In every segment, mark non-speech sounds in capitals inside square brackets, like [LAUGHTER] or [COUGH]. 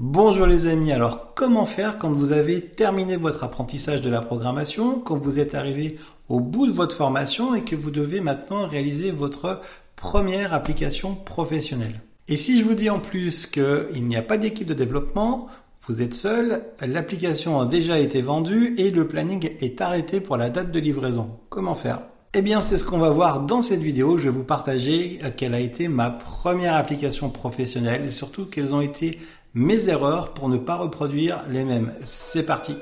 Bonjour les amis, alors comment faire quand vous avez terminé votre apprentissage de la programmation, quand vous êtes arrivé au bout de votre formation et que vous devez maintenant réaliser votre première application professionnelle? Et si je vous dis en plus qu'il n'y a pas d'équipe de développement, vous êtes seul, l'application a déjà été vendue et le planning est arrêté pour la date de livraison. Comment faire? Eh bien, c'est ce qu'on va voir dans cette vidéo. Je vais vous partager quelle a été ma première application professionnelle et surtout quelles ont été mes erreurs pour ne pas reproduire les mêmes. C'est parti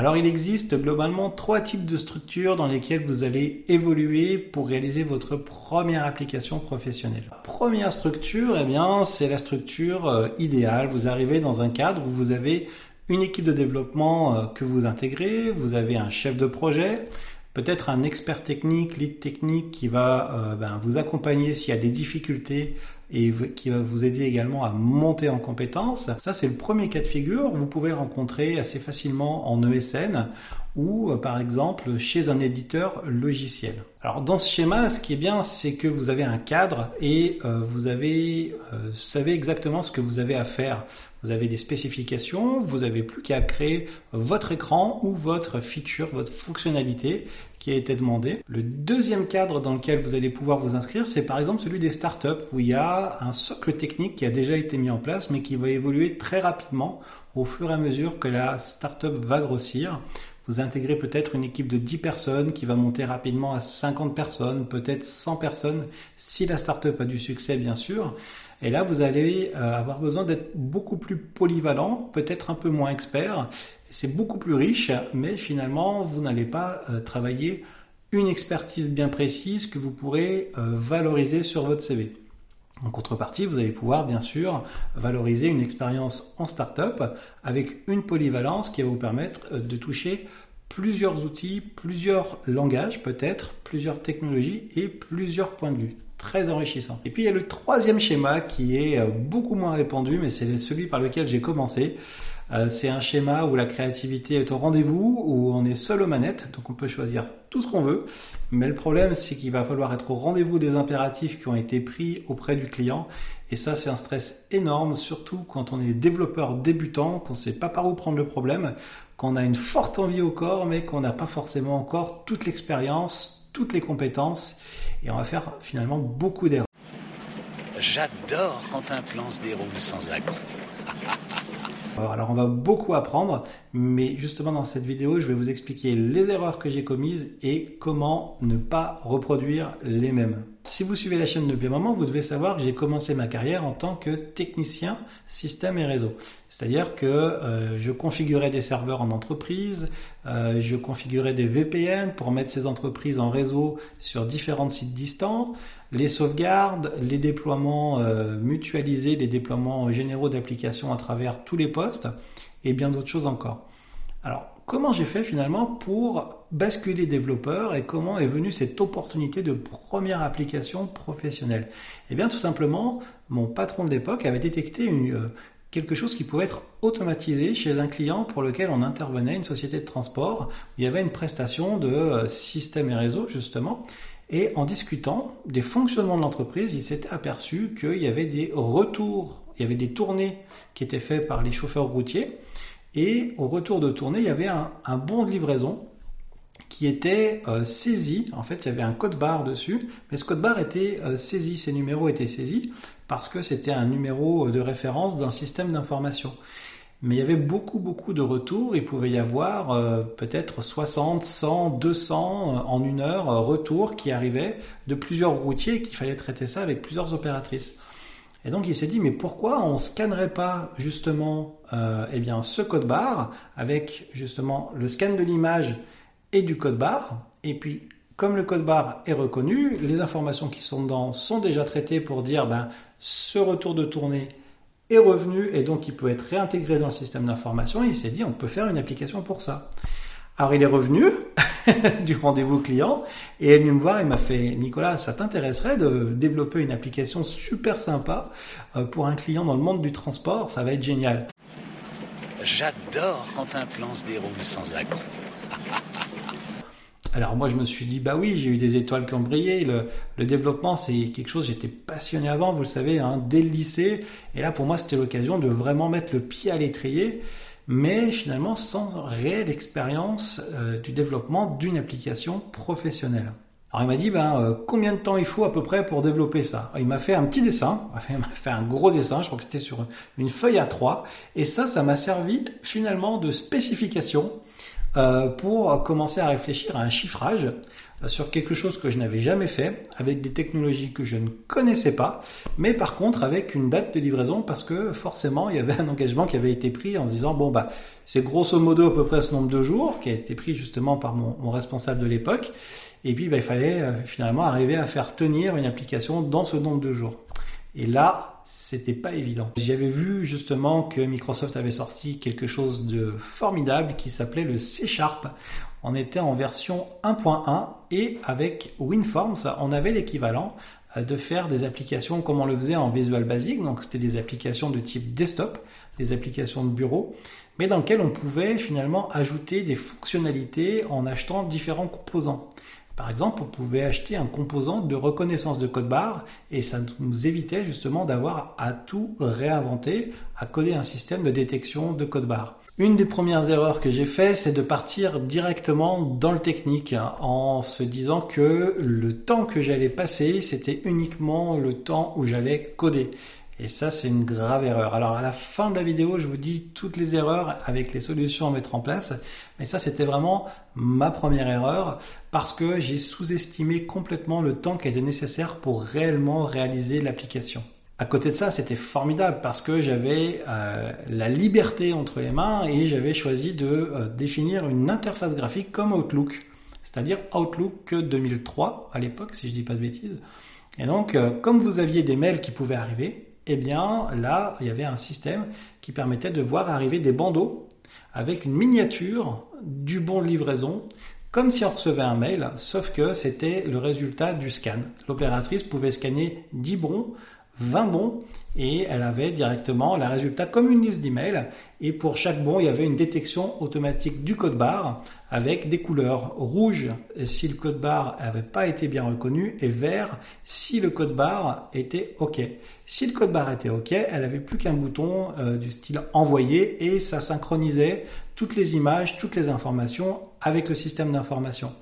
Alors il existe globalement trois types de structures dans lesquelles vous allez évoluer pour réaliser votre première application professionnelle. première structure, eh c'est la structure euh, idéale. Vous arrivez dans un cadre où vous avez une équipe de développement euh, que vous intégrez, vous avez un chef de projet, peut-être un expert technique, lead technique qui va euh, ben, vous accompagner s'il y a des difficultés et qui va vous aider également à monter en compétences. Ça, c'est le premier cas de figure. Vous pouvez le rencontrer assez facilement en ESN ou euh, par exemple chez un éditeur logiciel. Alors dans ce schéma, ce qui est bien, c'est que vous avez un cadre et euh, vous avez, euh, savez exactement ce que vous avez à faire. Vous avez des spécifications, vous n'avez plus qu'à créer votre écran ou votre feature, votre fonctionnalité qui a été demandée. Le deuxième cadre dans lequel vous allez pouvoir vous inscrire, c'est par exemple celui des startups où il y a un socle technique qui a déjà été mis en place mais qui va évoluer très rapidement au fur et à mesure que la startup va grossir. Vous intégrez peut-être une équipe de 10 personnes qui va monter rapidement à 50 personnes, peut-être 100 personnes, si la startup a du succès bien sûr. Et là, vous allez euh, avoir besoin d'être beaucoup plus polyvalent, peut-être un peu moins expert. C'est beaucoup plus riche, mais finalement, vous n'allez pas euh, travailler une expertise bien précise que vous pourrez euh, valoriser sur votre CV. En contrepartie, vous allez pouvoir bien sûr valoriser une expérience en startup avec une polyvalence qui va vous permettre de toucher plusieurs outils, plusieurs langages peut-être, plusieurs technologies et plusieurs points de vue. Très enrichissant. Et puis il y a le troisième schéma qui est euh, beaucoup moins répandu, mais c'est celui par lequel j'ai commencé. Euh, c'est un schéma où la créativité est au rendez-vous, où on est seul aux manettes, donc on peut choisir tout ce qu'on veut. Mais le problème, c'est qu'il va falloir être au rendez-vous des impératifs qui ont été pris auprès du client. Et ça, c'est un stress énorme, surtout quand on est développeur débutant, qu'on ne sait pas par où prendre le problème, qu'on a une forte envie au corps, mais qu'on n'a pas forcément encore toute l'expérience, toutes les compétences. Et on va faire finalement beaucoup d'erreurs. J'adore quand un plan se déroule sans accroc. Alors on va beaucoup apprendre, mais justement dans cette vidéo, je vais vous expliquer les erreurs que j'ai commises et comment ne pas reproduire les mêmes. Si vous suivez la chaîne depuis un moment, vous devez savoir que j'ai commencé ma carrière en tant que technicien système et réseau. C'est-à-dire que euh, je configurais des serveurs en entreprise, euh, je configurais des VPN pour mettre ces entreprises en réseau sur différents sites distants, les sauvegardes, les déploiements euh, mutualisés, les déploiements généraux d'applications à travers tous les postes et bien d'autres choses encore. Alors, comment j'ai fait finalement pour basculer développeur et comment est venue cette opportunité de première application professionnelle? Eh bien, tout simplement, mon patron de l'époque avait détecté une, euh, quelque chose qui pouvait être automatisé chez un client pour lequel on intervenait, une société de transport, où il y avait une prestation de euh, système et réseau justement. Et en discutant des fonctionnements de l'entreprise, il s'était aperçu qu'il y avait des retours, il y avait des tournées qui étaient faites par les chauffeurs routiers. Et au retour de tournée, il y avait un, bon de livraison qui était euh, saisi. En fait, il y avait un code barre dessus, mais ce code barre était euh, saisi, ces numéros étaient saisis parce que c'était un numéro de référence d'un système d'information. Mais il y avait beaucoup, beaucoup de retours. Il pouvait y avoir euh, peut-être 60, 100, 200 en une heure euh, retours qui arrivaient de plusieurs routiers et qu'il fallait traiter ça avec plusieurs opératrices. Et donc il s'est dit mais pourquoi on scannerait pas justement euh, eh bien ce code barre avec justement le scan de l'image et du code barre? Et puis comme le code barre est reconnu, les informations qui sont dedans sont déjà traitées pour dire ben ce retour de tournée est revenu et donc il peut être réintégré dans le système d'information. Il s'est dit on peut faire une application pour ça. Alors il est revenu [LAUGHS] du rendez-vous client et est venu me voir, il m'a fait Nicolas, ça t'intéresserait de développer une application super sympa euh, pour un client dans le monde du transport, ça va être génial. J'adore quand un plan se déroule sans accroc. Alors moi je me suis dit bah oui j'ai eu des étoiles qui ont brillé le, développement c'est quelque chose j'étais passionné avant vous le savez hein, dès le lycée et là pour moi c'était l'occasion de vraiment mettre le pied à l'étrier mais finalement sans réelle expérience euh, du développement d'une application professionnelle. Alors il m'a dit ben euh, combien de temps il faut à peu près pour développer ça? Il m'a fait un petit dessin, [LAUGHS] il m'a fait un gros dessin, je crois que c'était sur une feuille à 3 et ça ça m'a servi finalement de spécification euh, pour commencer à réfléchir à un chiffrage euh, sur quelque chose que je n'avais jamais fait, avec des technologies que je ne connaissais pas, mais par contre avec une date de livraison parce que forcément il y avait un engagement qui avait été pris en se disant bon bah c'est grosso modo à peu près ce nombre de jours qui a été pris justement par mon, mon responsable de l'époque et puis bah, il fallait euh, finalement arriver à faire tenir une application dans ce nombre de jours. Et là, c'était pas évident. J'avais vu justement que Microsoft avait sorti quelque chose de formidable qui s'appelait le C Sharp. On était en version 1.1 et avec WinForms, on avait l'équivalent euh, de faire des applications comme on le faisait en Visual Basic. Donc c'était des applications de type desktop, des applications de bureau, mais dans lesquelles on pouvait finalement ajouter des fonctionnalités en achetant différents composants. Par exemple, on pouvait acheter un composant de reconnaissance de code barre et ça nous évitait justement d'avoir à tout réinventer, à coder un système de détection de code barre. Une des premières erreurs que j'ai fait, c'est de partir directement dans le technique hein, en se disant que le temps que j'allais passer, c'était uniquement le temps où j'allais coder. Et ça, c'est une grave erreur. Alors, à la fin de la vidéo, je vous dis toutes les erreurs avec les solutions à mettre en place. Mais ça, c'était vraiment ma première erreur parce que j'ai sous-estimé complètement le temps qui était nécessaire pour réellement réaliser l'application. À côté de ça, c'était formidable parce que j'avais euh, la liberté entre les mains et j'avais choisi de euh, définir une interface graphique comme Outlook, c'est-à-dire Outlook 2003 à l'époque, si je dis pas de bêtises. Et donc, euh, comme vous aviez des mails qui pouvaient arriver, eh bien là, il y avait un système qui permettait de voir arriver des bandeaux avec une miniature du bon de livraison, comme si on recevait un mail, sauf que c'était le résultat du scan. L'opératrice pouvait scanner 10 bons 20 bons et elle avait directement le résultat comme une liste d'emails et pour chaque bon il y avait une détection automatique du code barre avec des couleurs rouge si le code barre n'avait pas été bien reconnu et vert si le code barre était OK. Si le code barre était OK, elle avait plus qu'un bouton euh, du style envoyer et ça synchronisait toutes les images, toutes les informations avec le système d'information.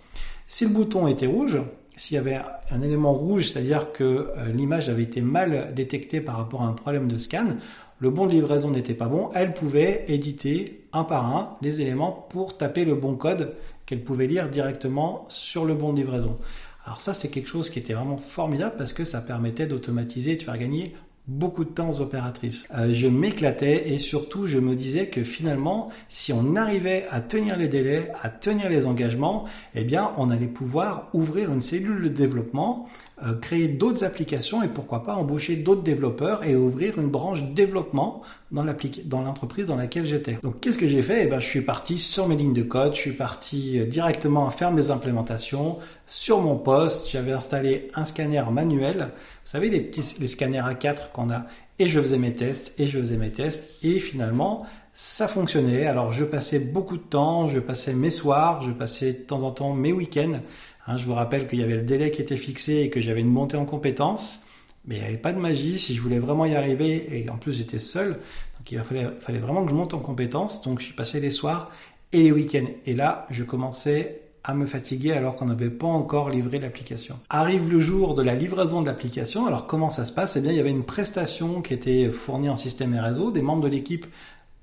Si le bouton était rouge, s'il y avait un élément rouge, c'est-à-dire que euh, l'image avait été mal détectée par rapport à un problème de scan, le bon de livraison n'était pas bon, elle pouvait éditer un par un les éléments pour taper le bon code qu'elle pouvait lire directement sur le bon de livraison. Alors ça, c'est quelque chose qui était vraiment formidable parce que ça permettait d'automatiser et de faire gagner beaucoup de temps aux opératrices. Euh, je m'éclatais et surtout je me disais que finalement, si on arrivait à tenir les délais, à tenir les engagements, eh bien, on allait pouvoir ouvrir une cellule de développement, euh, créer d'autres applications et pourquoi pas embaucher d'autres développeurs et ouvrir une branche développement dans l'entreprise dans, laquelle j'étais. Donc, qu'est-ce que j'ai fait? Eh ben, je suis parti sur mes lignes de code, je suis parti euh, directement à faire mes implémentations sur mon poste. J'avais installé un scanner manuel vous savez, les petits les scanners A4 qu'on a. Et je faisais mes tests, et je faisais mes tests, et finalement, ça fonctionnait. Alors, je passais beaucoup de temps, je passais mes soirs, je passais de temps en temps mes week-ends. Hein, je vous rappelle qu'il y avait le délai qui était fixé et que j'avais une montée en compétences. Mais il n'y avait pas de magie. Si je voulais vraiment y arriver, et en plus j'étais seul, donc il fallait, vraiment que je monte en compétences. Donc, je passais les soirs et les week-ends. Et là, je commençais à me fatiguer alors qu'on n'avait pas encore livré l'application. Arrive le jour de la livraison de l'application, alors comment ça se passe? Eh bien, il y avait une prestation qui était fournie en système et réseau, des membres de l'équipe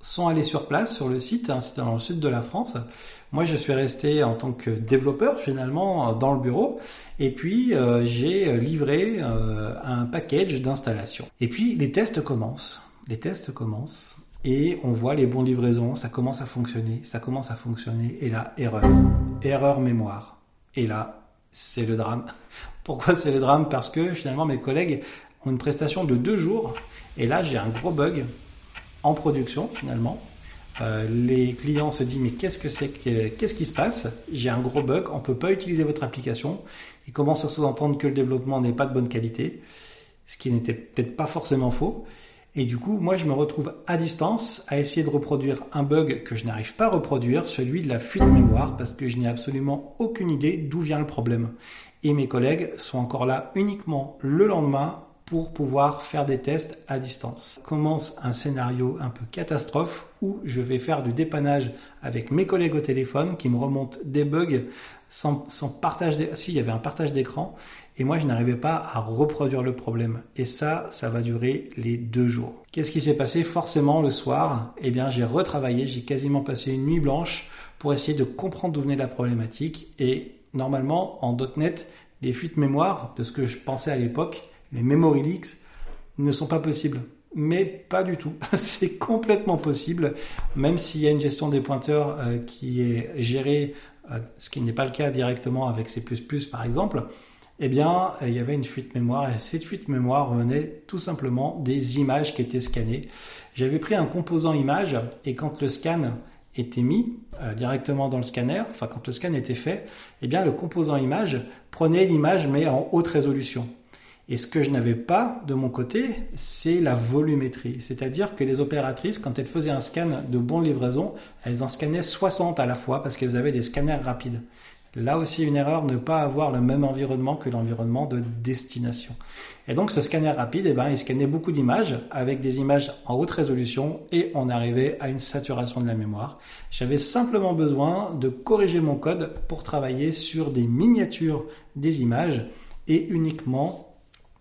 sont allés sur place, sur le site, hein, c'était dans le sud de la France. Moi, je suis resté en tant que développeur finalement dans le bureau, et puis euh, j'ai livré euh, un package d'installation. Et puis les tests commencent. Les tests commencent et on voit les bons livraisons, ça commence à fonctionner, ça commence à fonctionner, et là, erreur, erreur mémoire. Et là, c'est le drame. [LAUGHS] Pourquoi c'est le drame? Parce que finalement, mes collègues ont une prestation de deux jours, et là, j'ai un gros bug en production finalement. Euh, les clients se disent mais qu'est-ce que c'est qu'est-ce qui se passe? J'ai un gros bug, on peut pas utiliser votre application. Ils commencent à sous-entendre que le développement n'est pas de bonne qualité, ce qui n'était peut-être pas forcément faux. Et du coup, moi, je me retrouve à distance à essayer de reproduire un bug que je n'arrive pas à reproduire, celui de la fuite de mémoire, parce que je n'ai absolument aucune idée d'où vient le problème. Et mes collègues sont encore là uniquement le lendemain pour pouvoir faire des tests à distance. Commence un scénario un peu catastrophe où je vais faire du dépannage avec mes collègues au téléphone qui me remontent des bugs sans, partage. Si, y avait un partage d'écran et moi je n'arrivais pas à reproduire le problème. Et ça, ça va durer les deux jours. Qu'est-ce qui s'est passé Forcément, le soir, eh bien j'ai retravaillé, j'ai quasiment passé une nuit blanche pour essayer de comprendre d'où venait la problématique et normalement en .NET, les fuites mémoire de ce que je pensais à l'époque les memory leaks ne sont pas possibles. Mais pas du tout. [LAUGHS] C'est complètement possible, même s'il y a une gestion des pointeurs euh, qui est gérée, euh, ce qui n'est pas le cas directement avec C++ par exemple. Eh bien, euh, il y avait une fuite mémoire et cette fuite mémoire venait tout simplement des images qui étaient scannées. J'avais pris un composant image et quand le scan était mis directement dans le scanner, enfin quand le scan était fait, eh bien le composant image prenait l'image mais en haute résolution. Et ce que je n'avais pas de mon côté, c'est la volumétrie. C'est-à-dire que les opératrices, quand elles faisaient un scan de bon livraison, elles en scannaient 60 à la fois parce qu'elles avaient des scanners rapides. Là aussi, une erreur, ne pas avoir le même environnement que l'environnement de destination. Et donc, ce scanner rapide, eh ben, il scannait beaucoup d'images avec des images en haute résolution et on arrivait à une saturation de la mémoire. J'avais simplement besoin de corriger mon code pour travailler sur des miniatures des images et uniquement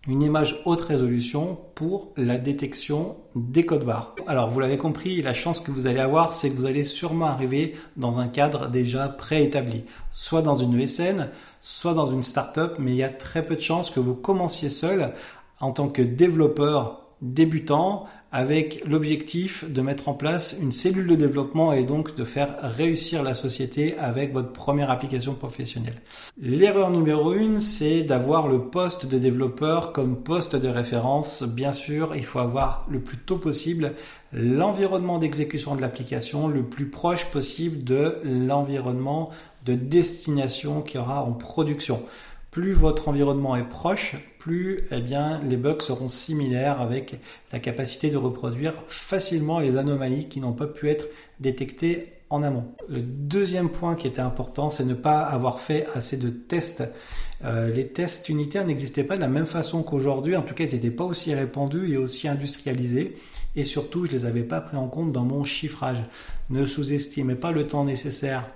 une image haute résolution pour la détection des codes barres. Alors vous l'avez compris, la chance que vous allez avoir, c'est que vous allez sûrement arriver dans un cadre déjà préétabli, soit dans une ESN, soit dans une startup, mais il y a très peu de chances que vous commenciez seul en tant que développeur débutant avec l'objectif de mettre en place une cellule de développement et donc de faire réussir la société avec votre première application professionnelle. L'erreur numéro une, c'est d'avoir le poste de développeur comme poste de référence. Bien sûr, il faut avoir le plus tôt possible l'environnement d'exécution de l'application le plus proche possible de l'environnement de destination qui aura en production plus votre environnement est proche, plus eh les bugs seront similaires avec la capacité de reproduire facilement les anomalies qui n'ont pas pu être détectées en amont. Le deuxième point qui était important, c'est ne pas avoir fait assez de tests. Euh, les tests unitaires n'existaient pas de la même façon qu'aujourd'hui, en tout cas ils n'étaient pas aussi répandus et aussi industrialisés, et surtout je ne les avais pas pris en compte dans mon chiffrage. Ne sous-estimez pas le temps nécessaire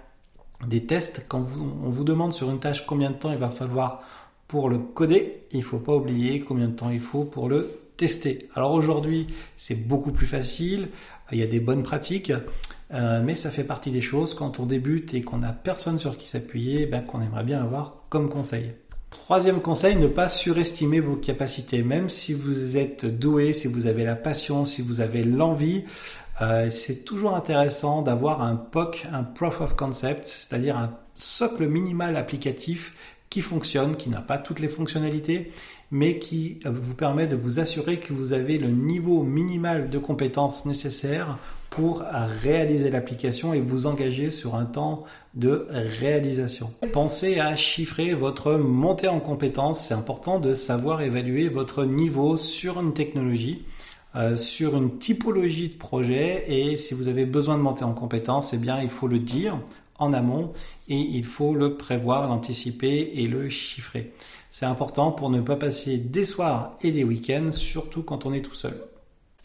des tests. Quand on vous demande sur une tâche combien de temps il va falloir pour le coder, il ne faut pas oublier combien de temps il faut pour le tester. Alors aujourd'hui, c'est beaucoup plus facile, il y a des bonnes pratiques, euh, mais ça fait partie des choses quand on débute et qu'on n'a personne sur qui s'appuyer, ben, qu'on aimerait bien avoir comme conseil. Troisième conseil, ne pas surestimer vos capacités. Même si vous êtes doué, si vous avez la passion, si vous avez l'envie, euh, c'est toujours intéressant d'avoir un POC, un Proof of Concept, c'est-à-dire un socle minimal applicatif qui fonctionne, qui n'a pas toutes les fonctionnalités, mais qui euh, vous permet de vous assurer que vous avez le niveau minimal de compétences nécessaires pour réaliser l'application et vous engager sur un temps de réalisation. Pensez à chiffrer votre montée en compétences. C'est important de savoir évaluer votre niveau sur une technologie. Euh, sur une typologie de projet et si vous avez besoin de monter en compétence, eh bien il faut le dire en amont et il faut le prévoir, l'anticiper et le chiffrer. C'est important pour ne pas passer des soirs et des week-ends, surtout quand on est tout seul.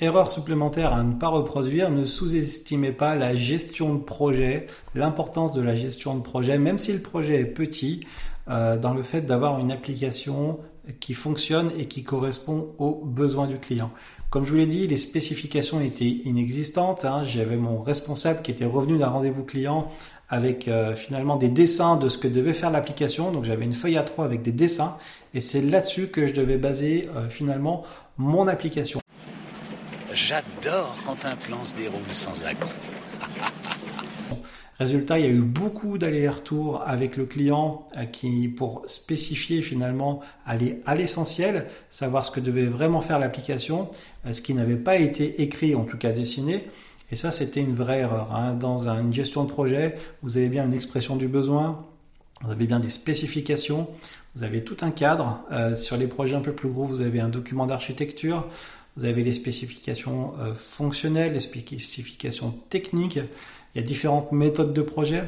Erreur supplémentaire à ne pas reproduire, ne sous-estimez pas la gestion de projet, l'importance de la gestion de projet, même si le projet est petit, euh, dans le fait d'avoir une application qui fonctionne et qui correspond aux besoins du client. Comme je vous l'ai dit, les spécifications étaient inexistantes. Hein. J'avais mon responsable qui était revenu d'un rendez-vous client avec euh, finalement des dessins de ce que devait faire l'application. Donc j'avais une feuille A3 avec des dessins et c'est là-dessus que je devais baser euh, finalement mon application. J'adore quand un plan se déroule sans accroc. [LAUGHS] Résultat, il y a eu beaucoup d'allers-retours avec le client euh, qui, pour spécifier finalement, aller à l'essentiel, savoir ce que devait vraiment faire l'application, euh, ce qui n'avait pas été écrit, en tout cas dessiné. Et ça, c'était une vraie erreur. Hein. Dans une gestion de projet, vous avez bien une expression du besoin, vous avez bien des spécifications, vous avez tout un cadre. Euh, sur les projets un peu plus gros, vous avez un document d'architecture. Vous avez les spécifications euh, fonctionnelles, les spécifications techniques, il y a différentes méthodes de projet.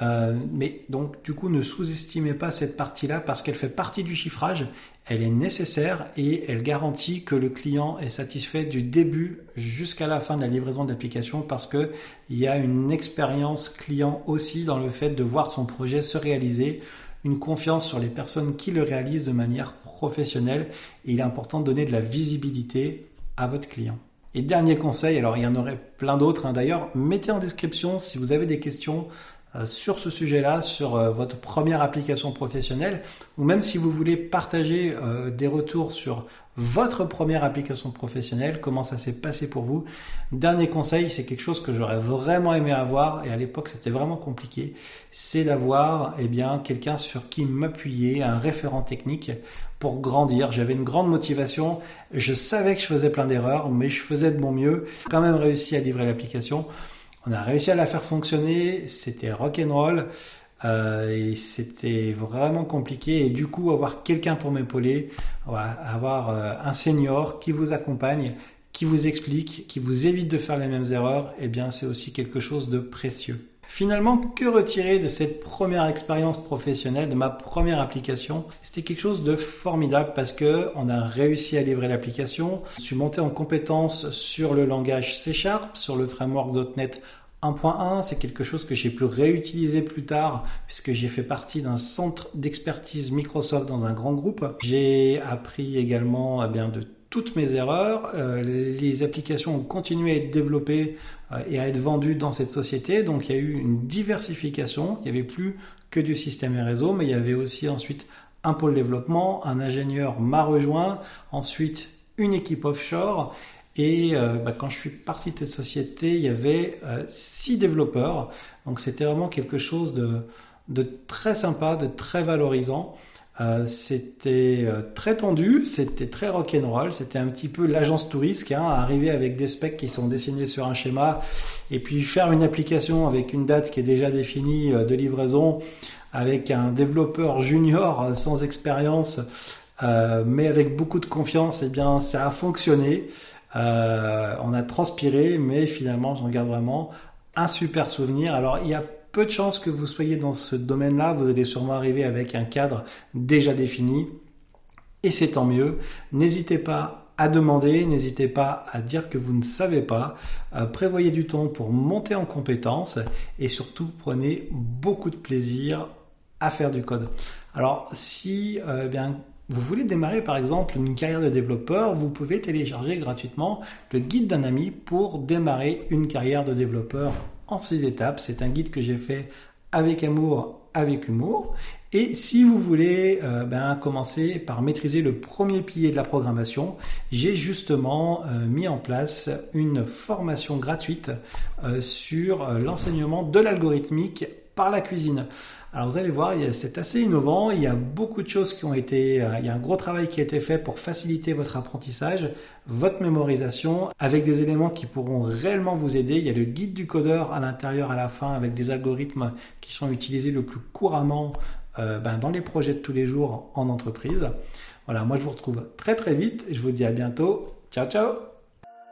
Euh, mais donc du coup ne sous-estimez pas cette partie-là parce qu'elle fait partie du chiffrage, elle est nécessaire et elle garantit que le client est satisfait du début jusqu'à la fin de la livraison de l'application parce que il y a une expérience client aussi dans le fait de voir son projet se réaliser, une confiance sur les personnes qui le réalisent de manière professionnelle et il est important de donner de la visibilité à votre client. Et dernier conseil, alors il y en aurait plein d'autres hein, d'ailleurs, mettez en description si vous avez des questions euh, sur ce sujet-là, sur euh, votre première application professionnelle, ou même si vous voulez partager euh, des retours sur votre première application professionnelle, comment ça s'est passé pour vous. Dernier conseil, c'est quelque chose que j'aurais vraiment aimé avoir, et à l'époque c'était vraiment compliqué, c'est d'avoir eh bien quelqu'un sur qui m'appuyer, un référent technique pour grandir. J'avais une grande motivation, je savais que je faisais plein d'erreurs, mais je faisais de mon mieux, quand même réussi à livrer l'application. On a réussi à la faire fonctionner, c'était rock'n'roll euh, c'était vraiment compliqué. Et du coup, avoir quelqu'un pour m'épauler, avoir euh, un senior qui vous accompagne, qui vous explique, qui vous évite de faire les mêmes erreurs, eh bien, c'est aussi quelque chose de précieux. Finalement, que retirer de cette première expérience professionnelle, de ma première application? C'était quelque chose de formidable parce que on a réussi à livrer l'application. Je suis monté en compétence sur le langage C Sharp, sur le framework .NET 1.1, c'est quelque chose que j'ai pu réutiliser plus tard puisque j'ai fait partie d'un centre d'expertise Microsoft dans un grand groupe. J'ai appris également eh bien, de toutes mes erreurs. Euh, les applications ont continué à être développées euh, et à être vendues dans cette société. Donc il y a eu une diversification. Il n'y avait plus que du système et réseau, mais il y avait aussi ensuite un pôle développement. Un ingénieur m'a rejoint. Ensuite, une équipe offshore. Et euh, bah, quand je suis parti de cette société, il y avait six développeurs. Donc c'était vraiment quelque chose de, très sympa, de très valorisant. Euh, c'était euh, très tendu, c'était très rock'n'roll, c'était un petit peu l'agence touriste, hein, arriver avec des specs qui sont dessinés sur un schéma et puis faire une application avec une date qui est déjà définie euh, de livraison avec un développeur junior sans expérience mais avec beaucoup de confiance, eh bien ça a fonctionné. On a transpiré, mais finalement j'en garde vraiment un super souvenir. Alors il y a peu de chances que vous soyez dans ce domaine-là. Vous allez sûrement arriver avec un cadre déjà défini. Et c'est tant mieux. N'hésitez pas à demander, n'hésitez pas à dire que vous ne savez pas. Euh, prévoyez du temps pour monter en compétences et surtout prenez beaucoup de plaisir à faire du code. Alors si euh, eh bien vous voulez démarrer par exemple une carrière de développeur, vous pouvez télécharger gratuitement le guide d'un ami pour démarrer une carrière de développeur en six étapes. C'est un guide que j'ai fait avec amour, avec humour. Et si vous voulez euh, ben, commencer par maîtriser le premier pilier de la programmation, j'ai justement euh, mis en place une formation gratuite euh, sur l'enseignement de l'algorithmique la cuisine. Alors vous allez voir, c'est assez innovant, il y a beaucoup de choses qui ont été, euh, il y a un gros travail qui a été fait pour faciliter votre apprentissage, votre mémorisation, avec des éléments qui pourront réellement vous aider. Il y a le guide du codeur à l'intérieur à la fin avec des algorithmes qui sont utilisés le plus couramment euh, ben, dans les projets de tous les jours en entreprise. Voilà, moi je vous retrouve très très vite, je vous dis à bientôt, ciao ciao